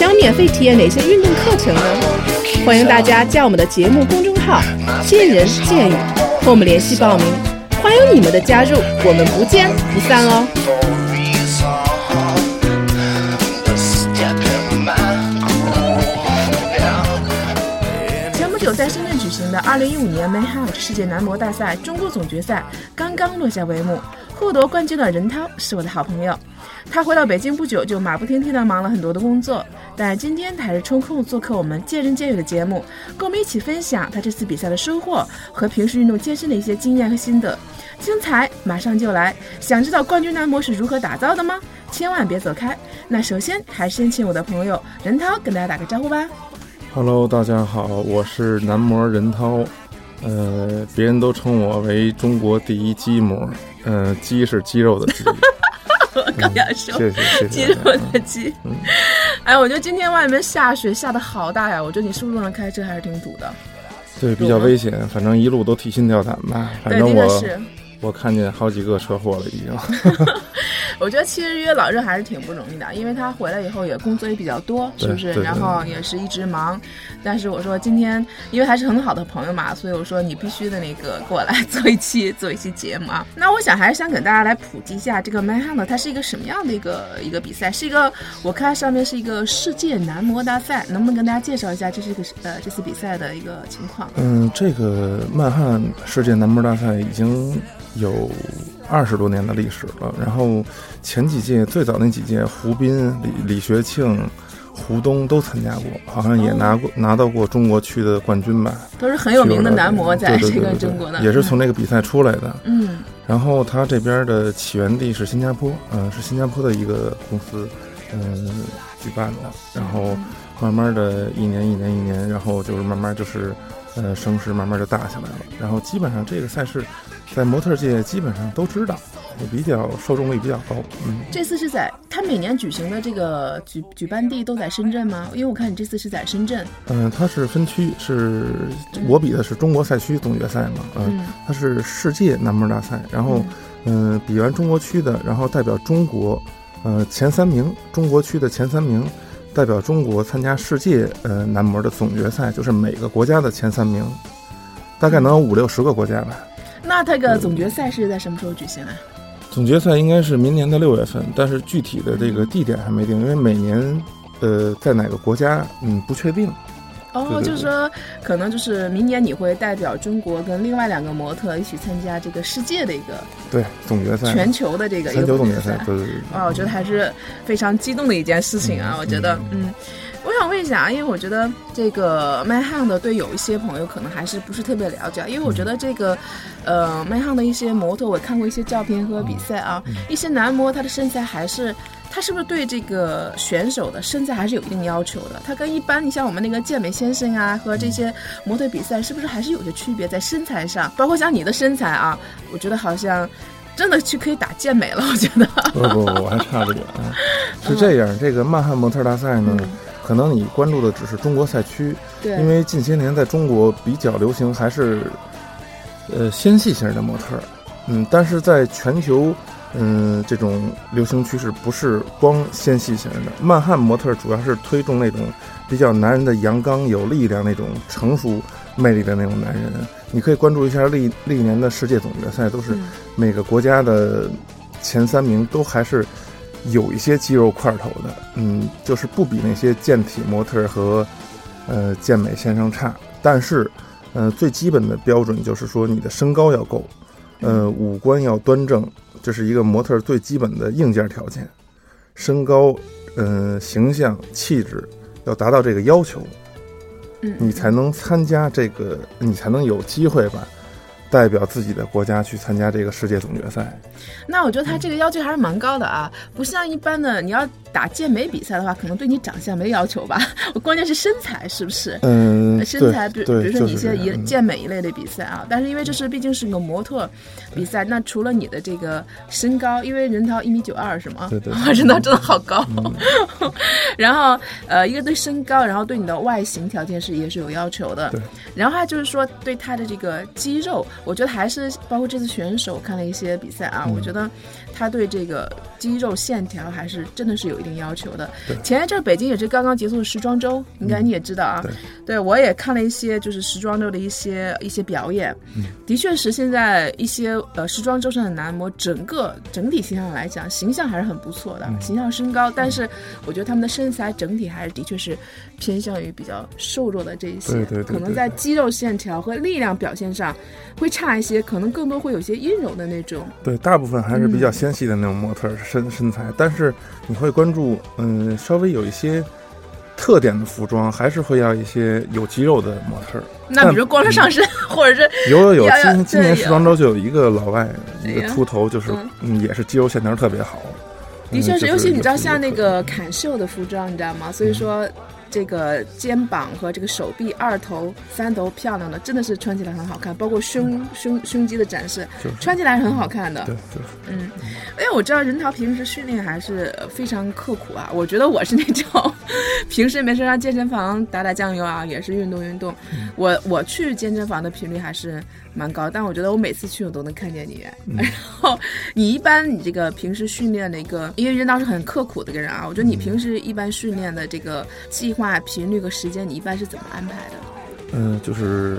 想免费体验哪些运动课程呢？欢迎大家加我们的节目公众号“见人见语”和我们联系报名。欢迎你们的加入，我们不见不散哦。行的2015年 Manhunt 世界男模大赛中国总决赛刚刚落下帷幕，获得冠军的任涛是我的好朋友。他回到北京不久，就马不停蹄地忙了很多的工作，但今天他还是抽空做客我们见人见语的节目，跟我们一起分享他这次比赛的收获和平时运动健身的一些经验和心得。精彩马上就来！想知道冠军男模是如何打造的吗？千万别走开！那首先还是先请我的朋友任涛跟大家打个招呼吧。Hello，大家好，我是男模任涛，呃，别人都称我为中国第一肌模，呃，肌是肌肉的肌。我刚要说，谢谢谢谢。肌肉的肌。哎，我觉得今天外面下雪下的好大呀，我觉得你是不是路上开车还是挺堵的？对，比较危险，反正一路都提心吊胆吧。反，正我是。我看见好几个车祸了，已经。我觉得其实约老任还是挺不容易的，因为他回来以后也工作也比较多，是不是？然后也是一直忙。但是我说今天，因为还是很好的朋友嘛，所以我说你必须的那个过来做一期做一期节目啊。那我想还是想给大家来普及一下这个 Manhunt 它是一个什么样的一个一个比赛，是一个我看上面是一个世界男模大赛，能不能跟大家介绍一下这是一个呃这次比赛的一个情况？嗯，这个曼汉世界男模大赛已经有二十多年的历史了。然后前几届最早那几届，胡斌、李李学庆、胡东都参加过，好像也拿过、拿到过中国区的冠军吧。都是很有名的男模，在这个对对对对对中国的，也是从这个比赛出来的。嗯然后他这边的起源地是新加坡，嗯、是新加坡的一个公司，嗯、举办的。然后慢慢的一年一年一年，然后就是慢慢就是，呃，声势慢慢就大起来了。然后基本上这个赛事，在模特界基本上都知道，也比较受众率比较高。嗯，这次是在他每年举行的这个举举办地都在深圳吗？因为我看你这次是在深圳。嗯、它是分区，是我比的是中国赛区总决赛嘛，嗯、嗯它是世界男模大赛，然后，嗯、比完中国区的，然后代表中国，呃，前三名，中国区的前三名，代表中国参加世界呃男模的总决赛，就是每个国家的前三名，大概能有五六十个国家吧。那这个总决赛是在什么时候举行啊？总决赛应该是明年的六月份，但是具体的这个地点还没定，因为每年，呃，在哪个国家，嗯，不确定。哦，就是说，可能就是明年你会代表中国跟另外两个模特一起参加这个世界的一个对，总决赛，全球的这个一全球总决赛，对对对。啊，我觉得还是非常激动的一件事情啊！嗯我觉得，嗯，我想问一下啊，因为我觉得这个 a n 的对有一些朋友可能还是不是特别了解，因为我觉得这个，呃 a n 的一些模特，我看过一些照片和比赛啊，一些男模他的身材还是。他是不是对这个选手的身材还是有一定要求的？他跟一般你像我们那个健美先生啊和这些模特比赛，是不是还是有些区别在身材上？包括像你的身材啊，我觉得好像真的去可以打健美了。我觉得。不不不，我还差着远啊。是这样，这个曼汉模特大赛呢，嗯可能你关注的只是中国赛区，对，因为近些年在中国比较流行还是呃纤细型的模特，嗯，但是在全球，嗯，这种流行趋势不是光纤细型的，曼汉模特主要是推崇那种比较男人的阳刚、有力量那种成熟魅力的那种男人。你可以关注一下历历年的世界总决赛，都是嗯。每个国家的前三名都还是有一些肌肉块头的，嗯，就是不比那些健体模特和呃健美先生差，但是呃最基本的标准就是说你的身高要够，呃五官要端正，这是一个模特最基本的硬件条件，身高、呃形象、气质要达到这个要求，嗯，你才能参加这个，你才能有机会吧，代表自己的国家去参加这个世界总决赛。那我觉得他这个要求还是蛮高的啊，不像一般的你要打健美比赛的话，可能对你长相没要求吧，关键是身材是不是？嗯，身材，比比如说你一些一一健美一类的比赛啊，但是因为这是毕竟是个模特比赛，那除了你的这个身高，因为任涛一米九二是吗？对对，任涛 真的好高。然后呃，一个对身高，然后对你的外形条件是也是有要求的。对。然后还就是说对他的这个肌肉，我觉得还是包括这次选手看了一些比赛啊，我觉得他对这个肌肉线条还是真的是有一定要求的。前一阵北京也是刚刚结束时装周，应该你也知道啊。对，我也看了一些就是时装周的一些一些表演，的确是现在一些呃时装周上的男模，整个整体形象来讲，形象还是很不错的，形象身高，但是我觉得他们的身材整体还是的确是偏向于比较瘦弱的这一些，可能在肌肉线条和力量表现上会差一些，可能更多会有些阴柔的那种。对，大部分还是比较纤细的那种模特身身材，但是你会关注，嗯，稍微有一些。特点的服装还是会要一些有肌肉的模特。那比如光着上身，或者是有有有，今今年时装周就有一个老外，一个秃头，就是嗯，也是肌肉线条特别好。的确是，尤其你知道，像那个坎袖的服装，你知道吗？所以说。这个肩膀和这个手臂二头三头漂亮的，真的是穿起来很好看，包括胸胸胸肌的展示，穿起来很好看的。对，嗯，因为我知道任涛平时训练还是非常刻苦啊。我觉得我是那种平时没事上健身房打打酱油啊，也是运动运动。我我去健身房的频率还是。蛮高，但我觉得我每次去我都能看见你。然后你一般你这个平时训练的一个，因为人当时很刻苦的一个人啊，我觉得你平时一般训练的这个计划频率和时间，你一般是怎么安排的？嗯，就是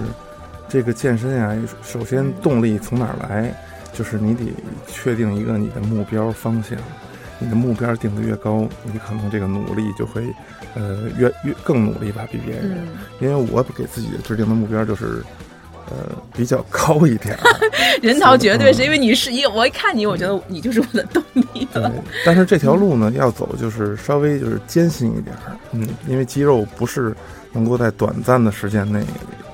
这个健身呀，首先动力从哪儿来？就是你得确定一个你的目标方向，你的目标定的越高，你可能这个努力就会呃越越更努力吧，比别人。因为我给自己制定的目标就是。呃，比较高一点。人桃绝对是因为你是一，我一看你，我觉得你就是我的动力了。但是这条路呢，要走就是稍微就是艰辛一点。嗯，因为肌肉不是能够在短暂的时间内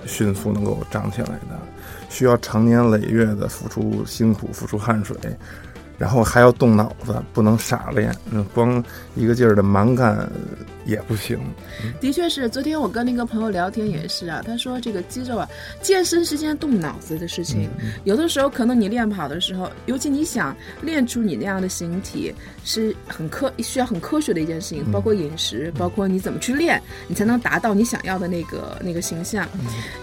迅速能够长起来的，需要长年累月的付出辛苦、付出汗水。然后还要动脑子，不能傻练，嗯，光一个劲儿的蛮干也不行。的确是，昨天我跟那个朋友聊天也是啊，他说这个肌肉啊，健身是件动脑子的事情。有的时候可能你练跑的时候，尤其你想练出你那样的形体，是很科需要很科学的一件事情，包括饮食，包括你怎么去练，你才能达到你想要的那个那个形象。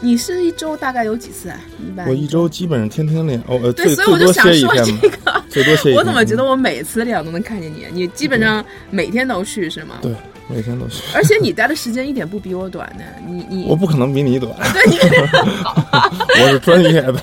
你是一周大概有几次啊？一般我一周基本上天天练，哦，呃，对，所以我就想说这个。最多我怎么觉得我每次练都能看见你？你基本上每天都去是吗？对，每天都去。而且你待的时间一点不比我短呢，你你我不可能比你短。对，你 我是专业的。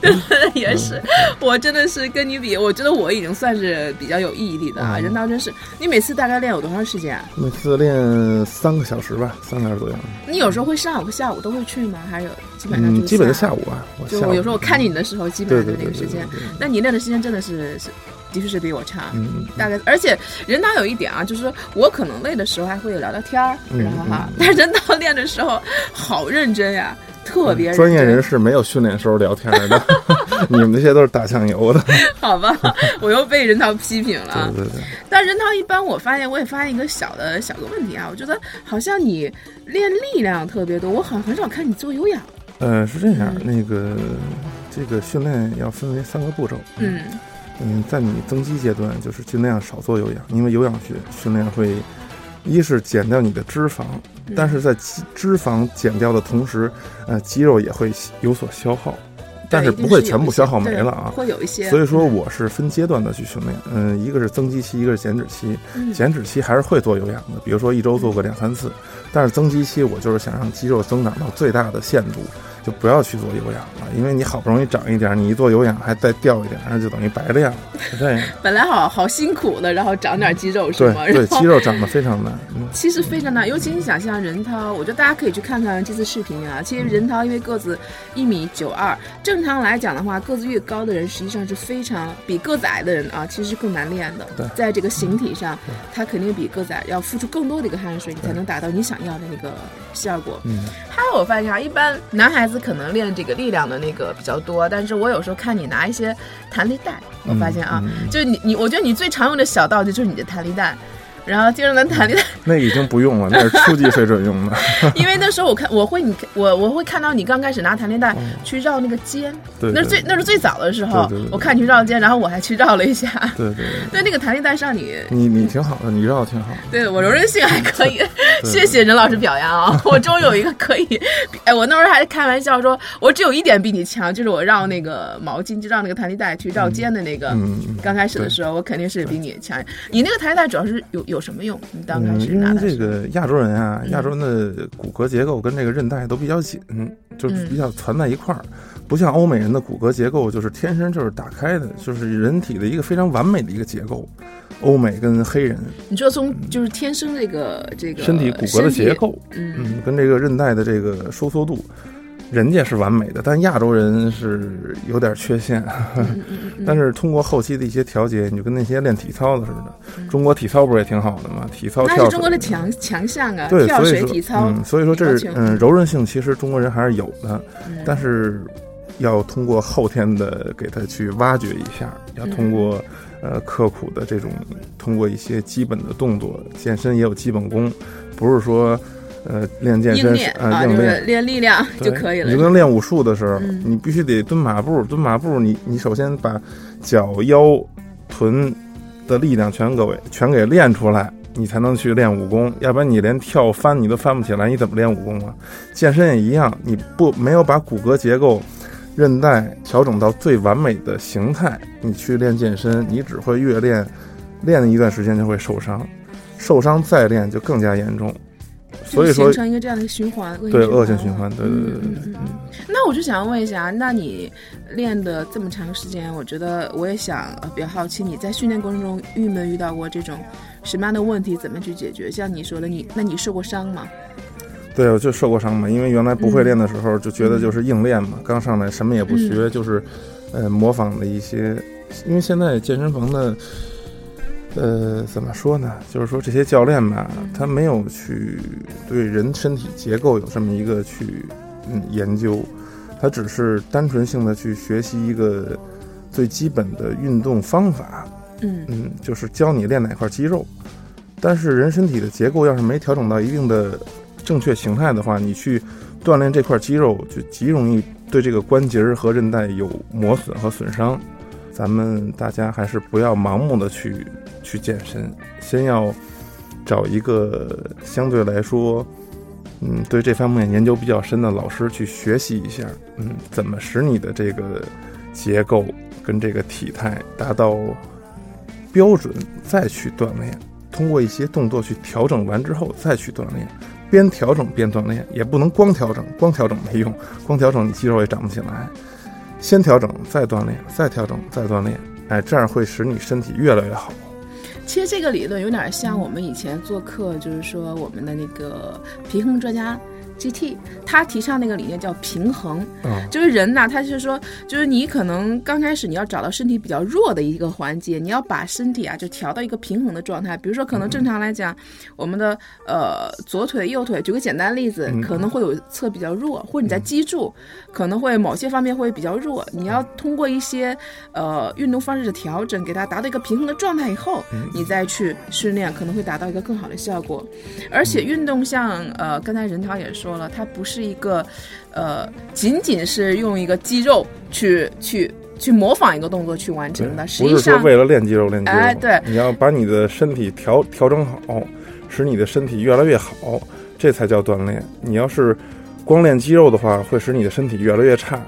对，也是。我真的是跟你比，我觉得我已经算是比较有毅力的啊。人道真是，你每次大概练有多长时间？每次练三个小时吧，三个小时左右。你有时候会上午、下午都会去吗？还是基本上就基本的下午啊？就我有时候我看见你的时候，基本上那个时间。那你练的时间真的是是。的确是比我差，嗯大概而且人导有一点啊，就是我可能累的时候还会聊聊天儿，然后哈，但是人导练的时候好认真呀，特别专业人士没有训练时候聊天的，你们这些都是打酱油的，好吧，我又被人导批评了，对对对。但人导一般，我发现我也发现一个小的小个问题啊，我觉得好像你练力量特别多，我好像很少看你做有氧。呃，是这样，那个这个训练要分为三个步骤，嗯。嗯，在你增肌阶段，就是尽量少做有氧，因为有氧训训练会，一是减掉你的脂肪，但是在脂脂肪减掉的同时，呃，肌肉也会有所消耗，但是不会全部消耗没了啊，会有一些。所以说我是分阶段的去训练，嗯，一个是增肌期，一个是减脂期，减脂期还是会做有氧的，比如说一周做个两三次，但是增肌期我就是想让肌肉增长到最大的限度。就不要去做有氧了，因为你好不容易长一点，你一做有氧还再掉一点，那就等于白练了，是这样。本来好好辛苦的，然后长点肌肉是吗？对，肌肉长得非常难。其实非常难，尤其你想像任涛，我觉得大家可以去看看这次视频啊。其实任涛因为个子一米九二，正常来讲的话，个子越高的人实际上是非常比个子矮的人啊，其实是更难练的。对，在这个形体上，他肯定比个子矮要付出更多的一个汗水，你才能达到你想要的那个效果。嗯，还有我发现啊，一般男孩子。子可能练这个力量的那个比较多，但是我有时候看你拿一些弹力带，我发现啊，就是你你，我觉得你最常用的小道具就是你的弹力带。然后接着能弹力带，那已经不用了，那是初级水准用的。因为那时候我看我会你我我会看到你刚开始拿弹力带去绕那个肩，对，那是最那是最早的时候，对对对我看你去绕肩，然后我还去绕了一下。对对对，那个弹力带上你你你挺好的，你绕的挺好。对我柔韧性还可以，谢谢任老师表扬啊！我终于有一个可以，哎，我那时候还开玩笑说，我只有一点比你强，就是我绕那个毛巾，就绕那个弹力带去绕肩的那个。嗯，刚开始的时候，我肯定是比你强。你那个弹力带主要是有有什么用？你当嗯，因为这个亚洲人啊，亚洲人的骨骼结构跟这个韧带都比较紧，就是比较攒在一块儿，不像欧美人的骨骼结构就是天生就是打开的，就是人体的一个非常完美的一个结构。欧美跟黑人，你说从就是天生这个这个身体骨骼的结构，嗯，跟这个韧带的这个收缩度。人家是完美的，但亚洲人是有点缺陷。但是通过后期的一些调节，你就跟那些练体操的似的。中国体操不是也挺好的吗？体操跳那是中国的强强项啊！对，跳水体操。嗯，所以说这是嗯柔韧性，其实中国人还是有的，但是要通过后天的给他去挖掘一下，要通过呃刻苦的这种，通过一些基本的动作，健身也有基本功，不是说。呃，练健身啊，硬练练力量就可以了。你就跟练武术的时候，你必须得蹲马步，蹲马步，你你首先把脚腰臀的力量全给全给练出来，你才能去练武功。要不然你连跳翻你都翻不起来，你怎么练武功啊？健身也一样，你不没有把骨骼结构、韧带调整到最完美的形态，你去练健身，你只会越练，练了一段时间就会受伤，受伤再练就更加严重。所以说形成一个这样的循环，对恶性循环，对对对对。嗯，那我就想问一下，那你练的这么长时间，我觉得我也想比较好奇，你在训练过程中遇没遇到过这种什么样的问题？怎么去解决？像你说的，你那你受过伤吗？对，我就受过伤嘛，因为原来不会练的时候就觉得就是硬练嘛，刚上来什么也不学，就是呃模仿的一些，因为现在健身房的。呃，怎么说呢？就是说这些教练吧，他没有去对人身体结构有这么一个去嗯研究，他只是单纯性的去学习一个最基本的运动方法，嗯嗯，就是教你练哪块肌肉。但是人身体的结构要是没调整到一定的正确形态的话，你去锻炼这块肌肉就极容易对这个关节和韧带有磨损和损伤。咱们大家还是不要盲目的去。去健身，先要找一个相对来说，嗯，对这方面研究比较深的老师去学习一下，嗯，怎么使你的这个结构跟这个体态达到标准，再去锻炼。通过一些动作去调整完之后再去锻炼，边调整边锻炼，也不能光调整，光调整没用，光调整你肌肉也长不起来。先调整，再锻炼，再调整，再锻炼，哎，这样会使你身体越来越好。其实这个理论有点像我们以前做客，就是说我们的那个平衡专家。GT，他提倡那个理念叫平衡，就是人呐，他就是说，就是你可能刚开始你要找到身体比较弱的一个环节，你要把身体啊就调到一个平衡的状态。比如说，可能正常来讲，我们的呃左腿、右腿，举个简单例子，可能会有侧比较弱，或者你在脊柱可能会某些方面会比较弱。你要通过一些呃运动方式的调整，给它达到一个平衡的状态以后，你再去训练，可能会达到一个更好的效果。而且运动像呃刚才任涛也说。说了，它不是一个，呃，仅仅是用一个肌肉去去去模仿一个动作去完成的。实际上，为了练肌肉练肌肉。哎，对，你要把你的身体调调整好，使你的身体越来越好，这才叫锻炼。你要是光练肌肉的话，会使你的身体越来越差。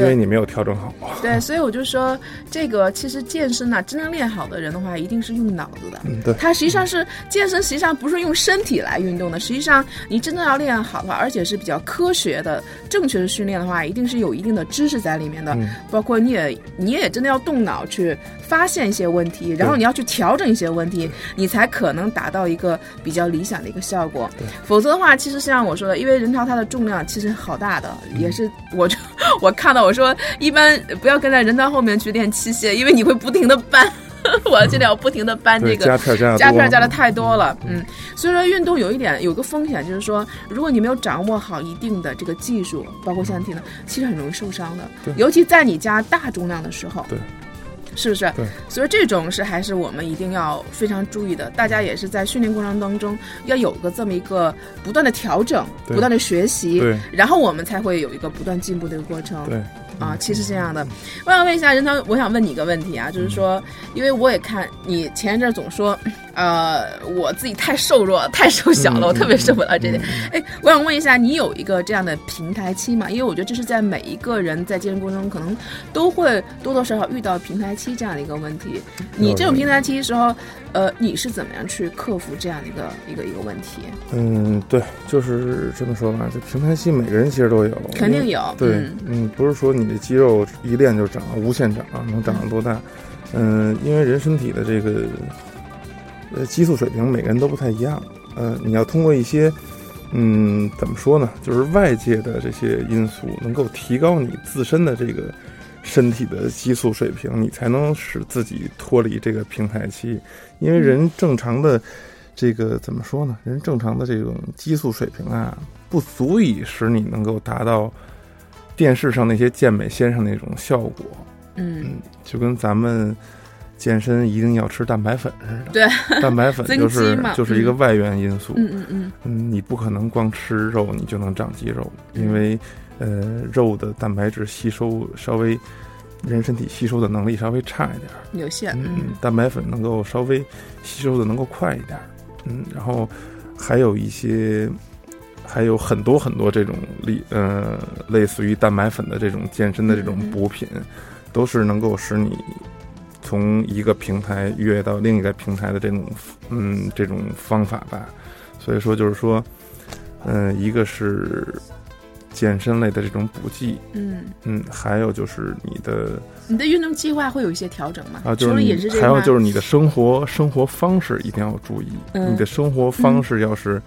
因为你没有调整好，对，所以我就说，这个其实健身呢，真正练好的人的话，一定是用脑子的。嗯，对。他实际上是健身，实际上不是用身体来运动的。实际上，你真正要练好的话，而且是比较科学的、正确的训练的话，一定是有一定的知识在里面的。嗯。包括你也，你也真的要动脑去发现一些问题，然后你要去调整一些问题，你才可能达到一个比较理想的一个效果。对。否则的话，其实像我说的，因为人潮它的重量其实好大的，也是我 我看到。我说，一般不要跟在人在后面去练器械，因为你会不停的搬。我现在要不停的搬这个加片加加片加的太多了，嗯，所以说运动有一点有个风险，就是说如果你没有掌握好一定的这个技术，包括像体能，其实很容易受伤的，尤其在你加大重量的时候，对。是不是？对，所以这种是还是我们一定要非常注意的。大家也是在训练过程当中要有个这么一个不断的调整、不断的学习，然后我们才会有一个不断进步的一个过程。对。啊，其实这样的，我想问一下任涛，我想问你一个问题啊，就是说，因为我也看你前一阵总说，呃，我自己太瘦弱、太瘦小了，我特别受不了这点。哎，我想问一下，你有一个这样的平台期吗？因为我觉得这是在每一个人在健身过程中可能都会多多少少遇到平台期这样的一个问题。你这种平台期的时候，呃，你是怎么样去克服这样的一个一个一个问题？嗯，对，就是这么说吧，就平台期每个人其实都有，肯定有。对，嗯，不是说你。你的肌肉一练就长，无限长，能长到多大？嗯，因为人身体的这个呃激素水平，每个人都不太一样。呃，你要通过一些，嗯，怎么说呢？就是外界的这些因素，能够提高你自身的这个身体的激素水平，你才能使自己脱离这个平台期。因为人正常的这个怎么说呢？人正常的这种激素水平啊，不足以使你能够达到。电视上那些健美先生那种效果，嗯，就跟咱们健身一定要吃蛋白粉似的。对，蛋白粉就是就是一个外源因素。嗯嗯嗯。嗯，你不可能光吃肉你就能长肌肉，因为呃，肉的蛋白质吸收稍微人身体吸收的能力稍微差一点，有限。嗯，蛋白粉能够稍微吸收的能够快一点。嗯，然后还有一些。还有很多很多这种类呃类似于蛋白粉的这种健身的这种补品，都是能够使你从一个平台跃到另一个平台的这种嗯这种方法吧。所以说就是说，嗯，一个是健身类的这种补剂，嗯嗯，还有就是你的你的运动计划会有一些调整吗？啊，就是饮食还有就是你的生活生活方式一定要注意，你的生活方式要是。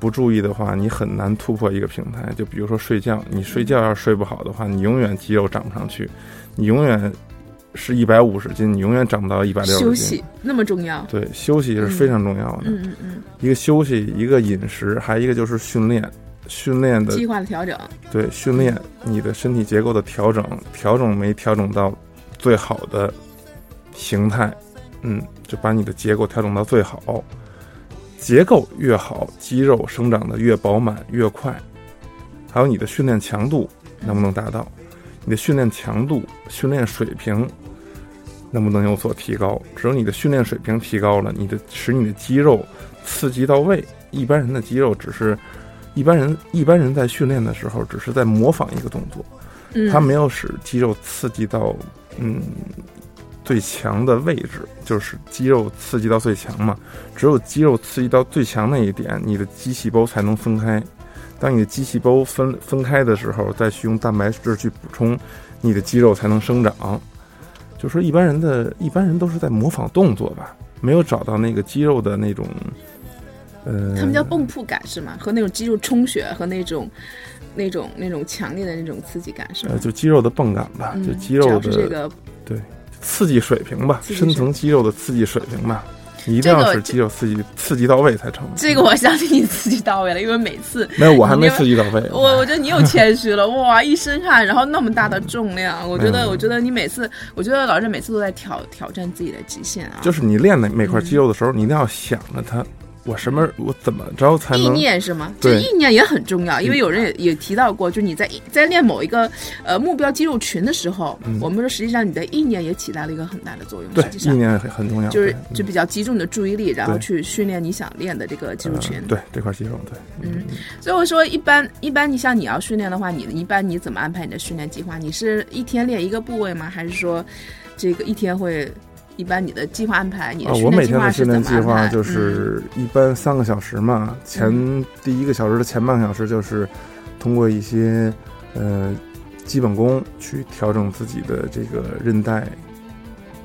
不注意的话，你很难突破一个平台。就比如说睡觉，你睡觉要是睡不好的话，你永远肌肉长不上去，你永远是一百五十斤，你永远长不到一百六十斤。休息那么重要？对，休息是非常重要的。嗯嗯嗯。一个休息，一个饮食，还一个就是训练，训练的计划的调整。对，训练你的身体结构的调整，调整没调整到最好的形态，嗯，就把你的结构调整到最好。结构越好，肌肉生长的越饱满越快。还有你的训练强度能不能达到？你的训练强度、训练水平能不能有所提高？只有你的训练水平提高了，你的使你的肌肉刺激到位。一般人的肌肉只是一般人一般人在训练的时候只是在模仿一个动作，他没有使肌肉刺激到嗯。最强的位置就是肌肉刺激到最强嘛，只有肌肉刺激到最强那一点，你的肌细胞才能分开。当你的肌细胞分分开的时候，再去用蛋白质去补充，你的肌肉才能生长。就说一般人的一般人都是在模仿动作吧，没有找到那个肌肉的那种，呃，他们叫泵铺感是吗？和那种肌肉充血和那种那种那种强烈的那种刺激感是吗？就肌肉的泵感吧，就肌肉的这个对。刺激水平吧，深层肌肉的刺激水平吧，一定要是肌肉刺激刺激到位才成。这个我相信你刺激到位了，因为每次没有我还没刺激到位。我我觉得你又谦虚了，哇，一身汗，然后那么大的重量，我觉得我觉得你每次，我觉得老师每次都在挑挑战自己的极限啊。就是你练的每块肌肉的时候，你一定要想着它。我什么？我怎么着才能？意念是吗？这意念也很重要，因为有人也也提到过，就你在在练某一个呃目标肌肉群的时候，我们说实际上你的意念也起到了一个很大的作用。对，意念很很重要，就是就比较集中你的注意力，然后去训练你想练的这个肌肉群。对，这块肌肉，对。嗯，所以我说一般一般，你像你要训练的话，你一般你怎么安排你的训练计划？你是一天练一个部位吗？还是说这个一天会？一般你的计划安排，你的我每天的训练计划就是一般三个小时嘛。前第一个小时的前半个小时就是通过一些呃基本功去调整自己的这个韧带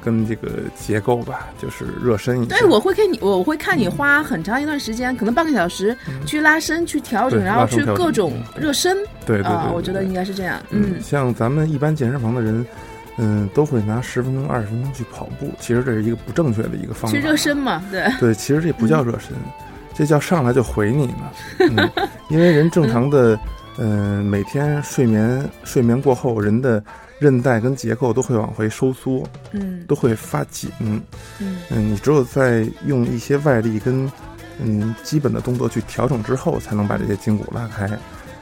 跟这个结构吧，就是热身一下。对，我会看你，我会看你花很长一段时间，可能半个小时去拉伸、去调整，然后去各种热身。对对对，我觉得应该是这样。嗯，像咱们一般健身房的人。嗯，都会拿十分钟、二十分钟去跑步。其实这是一个不正确的一个方法。去热身嘛，对。对，其实这不叫热身，这叫上来就回你呢。嗯，因为人正常的，嗯，每天睡眠睡眠过后，人的韧带跟结构都会往回收缩，嗯，都会发紧。嗯嗯，你只有在用一些外力跟嗯基本的动作去调整之后，才能把这些筋骨拉开。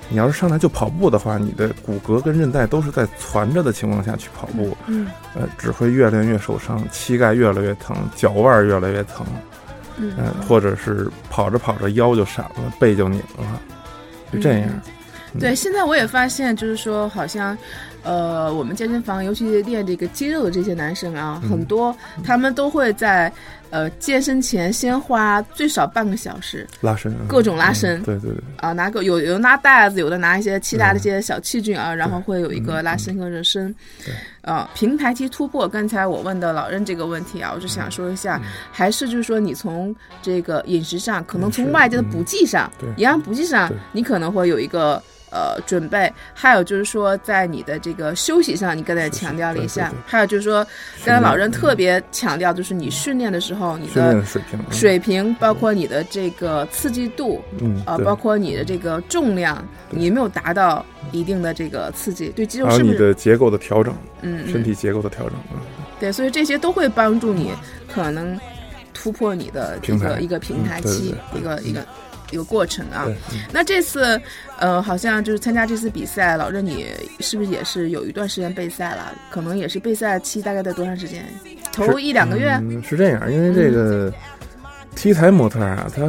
你要是上来就跑步的话，你的骨骼跟韧带都是在攒着的情况下去跑步，嗯，呃，只会越练越受伤，膝盖越来越疼，脚腕越来越疼，嗯，或者是跑着跑着腰就闪了，背就拧了，就这样。对，现在我也发现，就是说，好像，呃，我们健身房，尤其是练这个肌肉的这些男生啊，很多他们都会在。呃，健身前先花最少半个小时。拉伸，各种拉伸，对对对，啊，拿个有有拿袋子，有的拿一些其他的一些小器具啊，然后会有一个拉伸和热身。对，呃，平台期突破，刚才我问的老任这个问题啊，我就想说一下，还是就是说你从这个饮食上，可能从外界的补剂上，营养补剂上，你可能会有一个。呃，准备还有就是说，在你的这个休息上，你刚才强调了一下。还有就是说，刚才老任特别强调，就是你训练的时候，你的水平，水平包括你的这个刺激度，嗯，啊，包括你的这个重量，你没有达到一定的这个刺激，对肌肉是不是？你的结构的调整，嗯，身体结构的调整，嗯，对，所以这些都会帮助你可能突破你的这个一个平台期，一个一个。一个过程啊，那这次，呃，好像就是参加这次比赛，老任你是不是也是有一段时间备赛了？可能也是备赛期大概在多长时间？头一两个月？嗯是这样，因为这个 T 台模特啊，他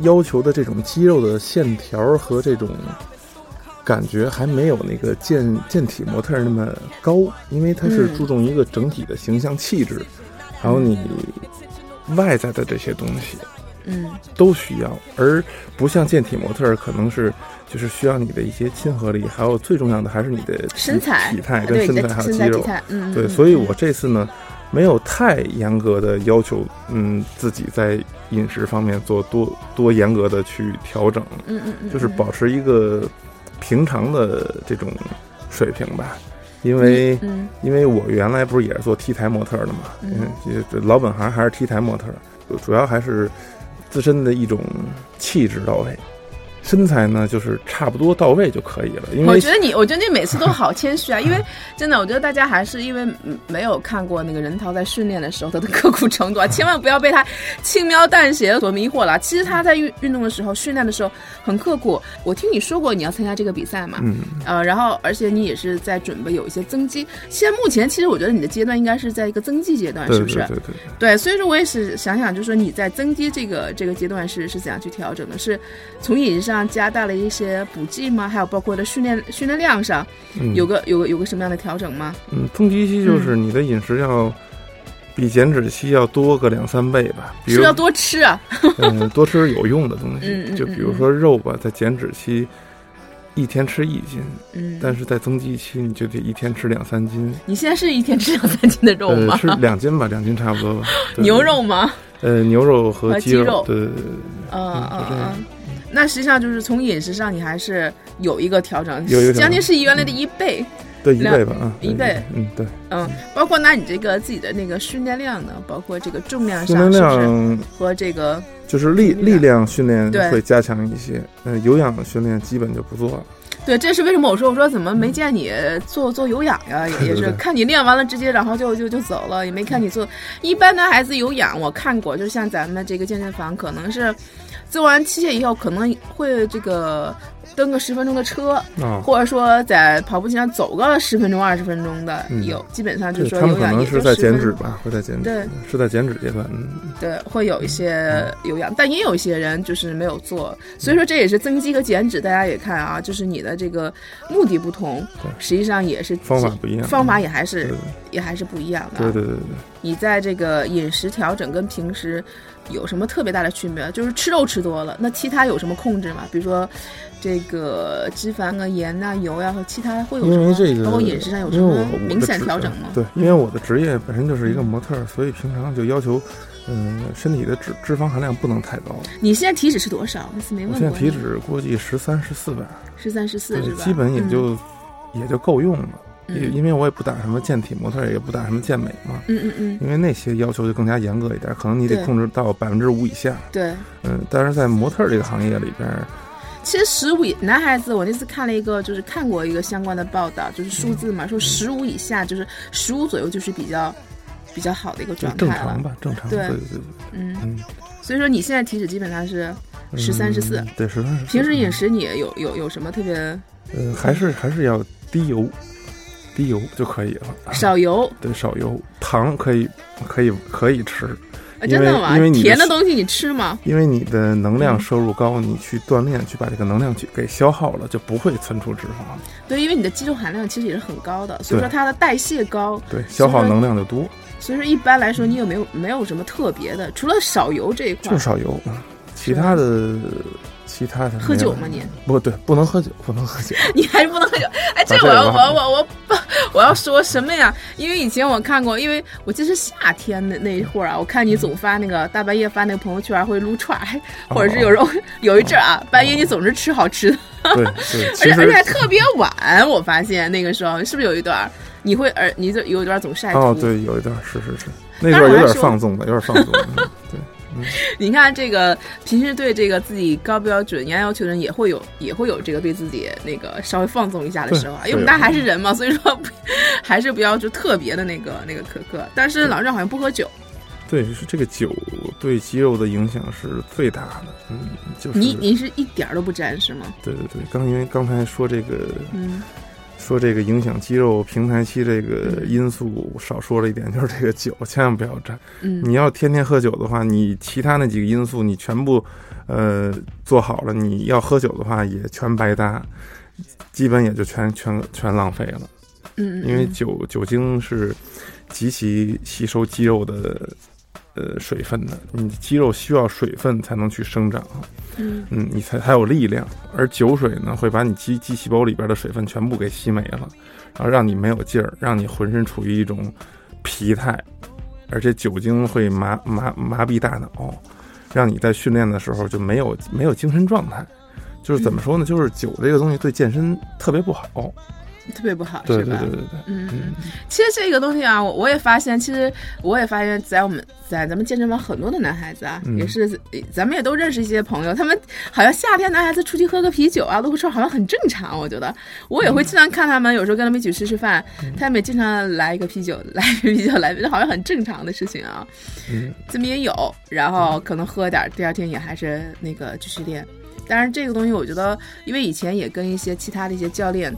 要求的这种肌肉的线条和这种感觉还没有那个健健体模特那么高，因为它是注重一个整体的形象气质，还有你外在的这些东西。嗯，都需要，而不像健体模特，可能是就是需要你的一些亲和力，还有最重要的还是你的身材、体态跟身材还有肌肉。嗯，对，所以我这次呢，没有太严格的要求，嗯，自己在饮食方面做多多严格的去调整。嗯嗯嗯，就是保持一个平常的这种水平吧，因为因为我原来不是也是做 T 台模特的嘛，嗯，老本行还是 T 台模特，主要还是。自身的一种气质到位。身材呢，就是差不多到位就可以了。因为我觉得你，我觉得你每次都好谦虚啊。因为 真的，我觉得大家还是因为没有看过那个任涛在训练的时候他的刻苦程度啊，千万不要被他轻描淡写所迷惑了。其实他在运运动的时候，训练的时候很刻苦。我听你说过你要参加这个比赛嘛？嗯。呃，然后而且你也是在准备有一些增肌。现在目前其实我觉得你的阶段应该是在一个增肌阶段，是不是？对对对。对，所以说我也是想想，就是说你在增肌这个这个阶段是是怎样去调整的？是从饮食上。加大了一些补剂吗？还有包括的训练训练量上，有个有个有个什么样的调整吗？嗯，增肌期就是你的饮食要比减脂期要多个两三倍吧。是要多吃啊？嗯，多吃有用的东西，就比如说肉吧，在减脂期一天吃一斤，嗯，但是在增肌期你就得一天吃两三斤。你现在是一天吃两三斤的肉吗？吃两斤吧，两斤差不多吧。牛肉吗？呃，牛肉和鸡肉，对对对对，嗯嗯嗯。那实际上就是从饮食上，你还是有一个调整，有将近是原来的一倍，对一倍吧，啊，一倍，嗯，对，嗯，包括那你这个自己的那个训练量呢，包括这个重量上，训练量和这个就是力力量训练会加强一些，嗯，有氧训练基本就不做了。对，这是为什么我说我说怎么没见你做做有氧呀？也是看你练完了直接然后就就就走了，也没看你做。一般男孩子有氧我看过，就像咱们这个健身房可能是。做完器械以后，可能会这个蹬个十分钟的车，或者说在跑步机上走个十分钟、二十分钟的，有基本上就是说有氧，也是在减脂吧，会在减脂，对，是在减脂阶段，嗯，对，会有一些有氧，但也有一些人就是没有做，所以说这也是增肌和减脂，大家也看啊，就是你的这个目的不同，实际上也是方法不一样，方法也还是也还是不一样的，对对对对，你在这个饮食调整跟平时。有什么特别大的区别？就是吃肉吃多了，那其他有什么控制吗？比如说，这个脂肪啊、盐啊、油呀和其他会有什么？包括饮食上有什么明显调整吗？对，因为我的职业本身就是一个模特，所以平常就要求，嗯，身体的脂脂肪含量不能太高。你现在体脂是多少？那次没问过。我现在体脂估计十三、十四吧。十三、十四是吧？基本也就也就够用了。嗯因为我也不打什么健体模特，也不打什么健美嘛，嗯嗯嗯，因为那些要求就更加严格一点，可能你得控制到百分之五以下。对。嗯，但是在模特这个行业里边，其实十五男孩子，我那次看了一个，就是看过一个相关的报道，就是数字嘛，说十五以下就是十五左右就是比较比较好的一个状态了。正常吧，正常。对对对对，嗯，嗯，所以说你现在体脂基本上是十三十四嗯，对，十三十四。平时饮食你有有有什么特别呃，还是还是要低油，低油就可以了。少油？对，少油，糖可以可以可以吃，啊，真的吗因为？你的甜的东西你吃吗？因为你的能量嗯摄入高，你去锻炼去把这个能量去给消耗了，就不会存储脂肪。对，因为你的肌肉含量其实也是很高的，所以说它的代谢高，对，消耗能量就多，所以说一般来说你有没有没有什么特别的，除了少油这一块就，少油。其他的，其他的喝酒吗你？不对，不能喝酒，不能喝酒。你还是不能喝酒。哎，这我要我我我 我要说什么呀？因为以前我看过，因为我记得是夏天的那一会儿啊，我看你总发那个大半夜发那个朋友圈会撸串或者是有时候有一阵儿啊，半夜你总是吃好吃的，对对，而且而且还特别晚。我发现那个时候是不是有一段你会呃你就有一段总晒图？哦，对，有一段是是是，那段有点放纵的，有点放纵 你看这个平时对这个自己高标准、严要求的人也会有也会有这个对自己那个稍微放纵一下的时候啊，因为我们大家还是人嘛，所以说还是不要就特别的那个那个苛刻。但是老郑好像不喝酒，对，是这个酒对肌肉的影响是最大的。嗯，就是你你是一点儿都不沾是吗？对对对，刚因为刚才说这个嗯说这个影响肌肉平台期这个嗯因素，少说了一点，就是这个酒千万不要沾。嗯你要天天喝酒的话，你其他那几个因素你全部呃做好了，你要喝酒的话也全白搭，基本也就全全全浪费了。嗯，因为嗯酒酒精是极其吸收肌肉的呃水分的，你肌肉需要水分才能去生长，嗯嗯，你才才有力量。而酒水呢，会把你肌肌细胞里边的水分全部给吸没了，然后让你没有劲儿，让你浑身处于一种疲态，而且酒精会麻麻麻痹大脑，让你在训练的时候就没有没有精神状态。就是怎么说呢？就是酒这个东西对健身特别不好。特别不好对是吧？对对对对，嗯，嗯嗯，其实这个东西啊，我我也发现，其实我也发现，在我们在咱们健身房很多的男孩子啊，嗯也是呃咱们也都认识一些朋友，他们好像夏天男孩子出去喝个啤酒啊，撸个串，好像很正常。我觉得我也会经常看他们，有时候跟他们一起吃吃饭，嗯他们也经常来一个啤酒，来一个啤酒，来，好像很正常的事情啊。嗯，这么也有，然后可能喝点，第二天也还是那个继续练。当然，这个东西我觉得，因为以前也跟一些其他的一些教练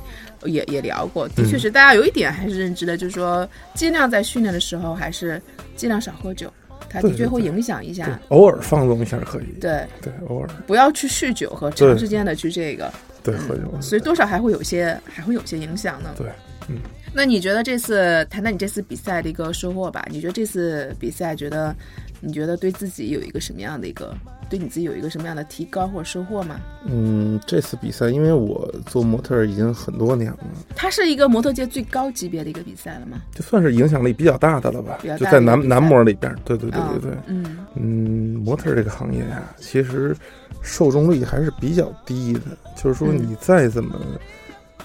也也聊过，的确是大家有一点还是认知的，就是说尽量在训练的时候还是尽量少喝酒，它的确会影响一对下。，偶尔放纵一下可以。对，对，偶尔不要去酗酒和长时间的去这个，对喝酒。所以多少还会有些还会有些影响呢。对，嗯，那你觉得这次谈谈你这次比赛的一个收获吧？你觉得这次比赛，觉得你觉得对自己有一个什么样的一个，对你自己有一个什么样的提高或者收获吗？嗯，这次比赛，因为我做模特已经很多年了，它是一个模特界最高级别的一个比赛了吗？就算是影响力比较大的了吧就在男男模里边儿，对对对啊对对。嗯嗯，模特儿这个行业呀、其实受众率还是比较低的。就是说，嗯你再怎么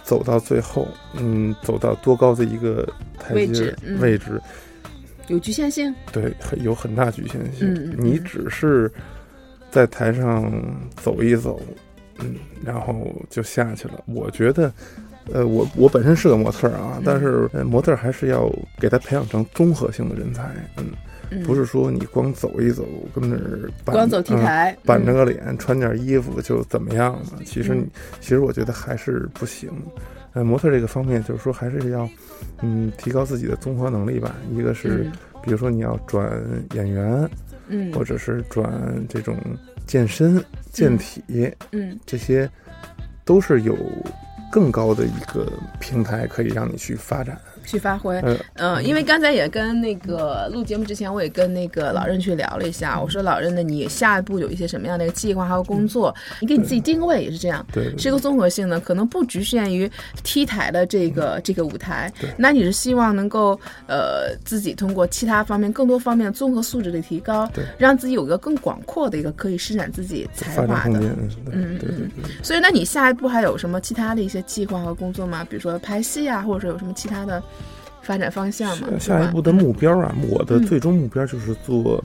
走到最后，嗯，走到多高的一个台位阶置嗯位置，有局限性。对，很有很大局限性。你只是在台上走一走，嗯，然后就下去了。我觉得，呃，我我本身是个模特儿啊，嗯但是呃模特儿还是要给他培养成综合性的人才，嗯，嗯，不是说你光走一走，跟那儿板光走 T 嗯台，板着嗯个脸，穿件衣服就怎么样了？其实其实我觉得还是不行。呃，模特这个方面，就是说还是要，嗯，提高自己的综合能力吧。一个是，嗯比如说你要转演员，嗯或者是转这种健身、健体，嗯这些都是有更高的一个平台可以让你去发展。去发挥。呃嗯，因为刚才也跟那个录节目之前，我也跟那个老任去聊了一下。我说老任呢，你下一步有一些什么样的一个计划还有工作？你给你自己定位也是这样，对对是一个综合性的，可能不局限于 T 台的这个这个舞台对。那你是希望能够呃自己通过其他方面更多方面的综合素质的提高对，让自己有一个更广阔的一个可以施展自己才华的嗯嗯。所以，那你下一步还有什么其他的一些计划和工作吗？比如说拍戏啊，或者说有什么其他的发展方向嘛？下一步的目标啊，我的嗯。最终目标就是做，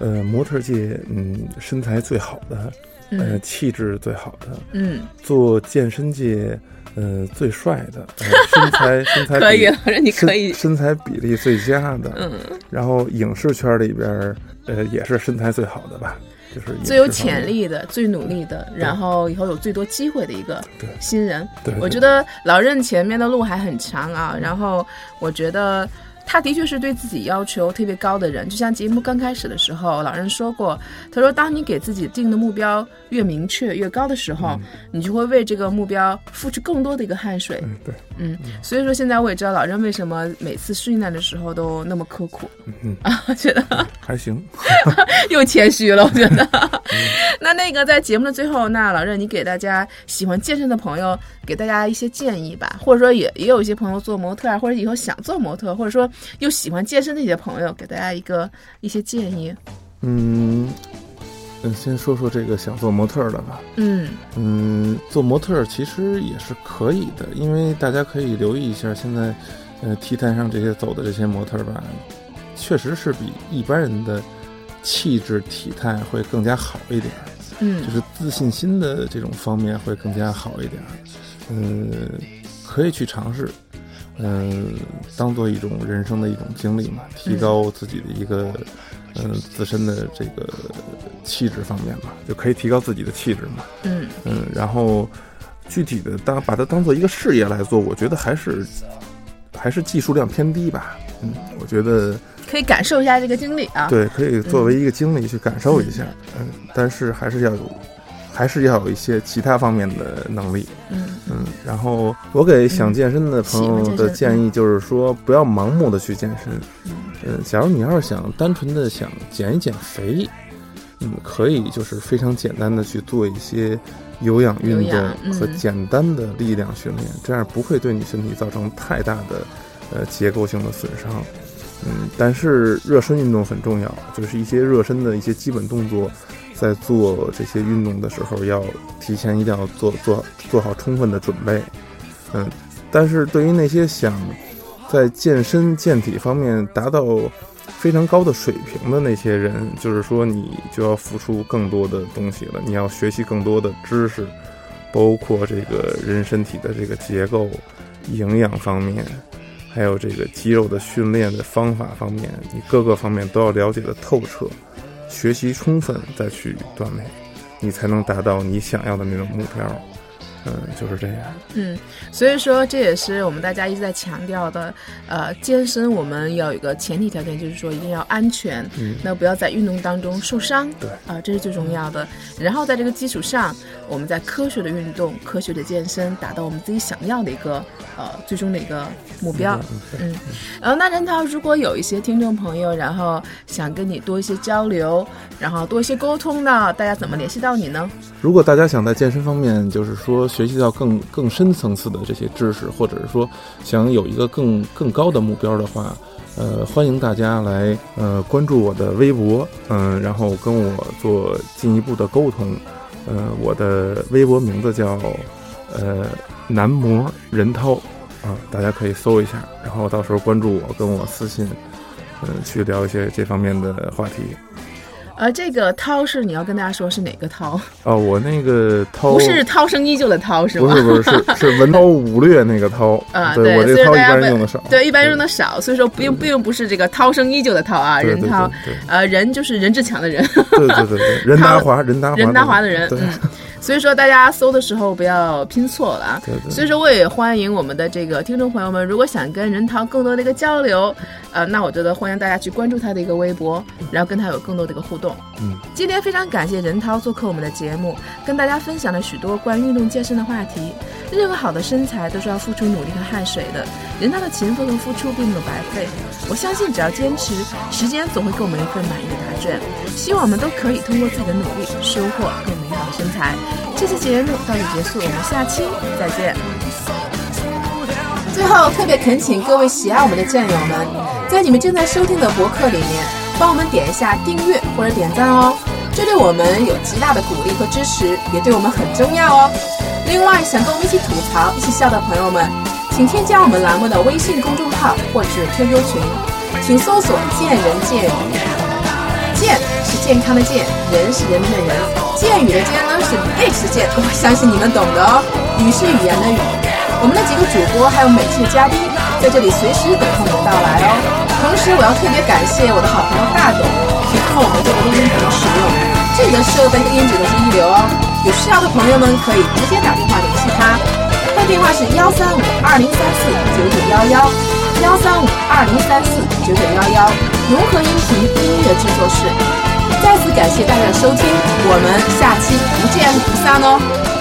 呃，模特界嗯身材最好的，呃嗯。气质最好的，嗯，做健身界呃最帅的，呃、身材身材比可以，反正你可以身，身材比例最佳的，嗯，然后影视圈里边呃也是身材最好的吧，就是最有潜，力的、最努力的，然后以后有最多机会的一个新人。对，对我觉得老任前面的路还很长啊，然后我觉得。他的确是对自己要求特别高的人，就像节目刚开始的时候，老任说过，他说，当你给自己定的目标越明确、越高的时候，你就会为这个目标付出更多的一个汗水。嗯对，嗯，所以说现在我也知道老任为什么每次训练的时候都那么刻苦。嗯啊，觉得还行，又谦虚了，我觉得。那那个在节目的最后，那老任你给大家喜欢健身的朋友，给大家一些建议吧，或者说也也有一些朋友做模特啊，或者以后想做模特，或者说又喜欢健身的一些朋友，给大家一个一些建议。嗯嗯，先说说这个想做模特儿的吧。嗯嗯，做模特儿其实也是可以的，因为大家可以留意一下，现在呃 T 台上这些走的这些模特儿吧，确实是比一般人的气质体态会更加好一点嗯，就嗯是自信心的这种方面会更加好一点儿。嗯，可以去尝试，嗯，当做一种人生的一种经历嘛，提高自己的一个。嗯，自身的这个气质方面嘛，就可以提高自己的气质嘛。嗯嗯，然后具体的当把它当做一个事业来做，我觉得还是还是技术量偏低吧。嗯，我觉得可以感受一下这个经历啊。对，可以作为一个经历去感受一下。嗯，但是还是要有，还是要有一些其他方面的能力。嗯嗯，然后我给想健身的朋友的建议就是说，不要盲目的去健身。嗯嗯，假如你要是想单纯的想减一减肥，嗯，可以就是非常简单的去做一些有氧运动和简单的力量训练，这样不会对你身体造成太大的呃结构性的损伤。嗯，但是热身运动很重要，就是一些热身的一些基本动作，在做这些运动的时候要提前一定要做做做好充分的准备。嗯，但是对于那些想在健身健体方面达到非常高的水平的那些人，就是说你就要付出更多的东西了，你要学习更多的知识，包括这个人身体的这个结构、营养方面，还有这个肌肉的训练的方法方面，你各个方面都要了解的透彻，学习充分再去锻炼，你才能达到你想要的那种目标。嗯，就是这样。嗯，所以说这也是我们大家一直在强调的，呃，健身我们要有一个前提条件，就是说一定要安全，嗯那不要在运动当中受伤，对啊、这是最重要的。然后在这个基础上，我们在科学的运动、科学的健身，达到我们自己想要的一个呃最终的一个目标。嗯嗯，然后那任涛，如果有一些听众朋友，然后想跟你多一些交流，然后多一些沟通呢，大家怎么联系到你呢？如果大家想在健身方面，就是说学习到更更深层次的这些知识，或者是说想有一个更更高的目标的话，呃，欢迎大家来呃关注我的微博，嗯、然后跟我做进一步的沟通。呃，我的微博名字叫呃男模任涛啊，大家可以搜一下，然后到时候关注我，跟我私信，嗯、去聊一些这方面的话题。呃，这个涛是你要跟大家说是哪个涛？哦，我那个涛不是涛声依旧的涛是吗？不是不是是是文韬 武略那个涛啊，对我这个韬一般人用的少，对，一般人用的少，所以说并并不是这个涛声依旧的涛啊，任涛，对呃，人就是任志强的人，对对对对，任达华任达华任达华的人，对嗯，所以说大家搜的时候不要拼错了啊。对对，所以说，我也欢迎我们的这个听众朋友们，如果想跟任涛更多的一个交流，呃，那我觉得欢迎大家去关注他的一个微博，然后跟他有更多的一个互动。嗯，今天非常感谢任涛做客我们的节目，跟大家分享了许多关于运动健身的话题。任何好的身材都是要付出努力和汗水的，人他的勤奋和付出并没有白费。我相信只要坚持，时间总会给我们一份满意的答卷。希望我们都可以通过自己的努力，收获更美好的身材。这期节目到此结束，我们下期再见。最后，特别恳请各位喜爱我们的战友们，在你们正在收听的博客里面，帮我们点一下订阅或者点赞哦，这对我们有极大的鼓励和支持，也对我们很重要哦。另外，想跟我们一起吐槽、一起笑的朋友们，请添加我们栏目的微信公众号或者 QQ 群，请搜索“见人见语”。健是健康的健，人是人民的人，见语的见呢是 H 键，我相信你们懂的哦。语是语言的语。我们的几个主播还有每期的嘉宾在这里随时等候你的到来哦。同时，我要特别感谢我的好朋友大董提供我们这个录音棚的使用，这里的设备和音质都是一流哦。有需要的朋友们可以直接打电话联系他，他的电话是幺三五二零三四九九幺幺，幺三五二零三四九九幺幺，融合音频音乐制作室。再次感谢大家的收听，我们下期不见不散哦。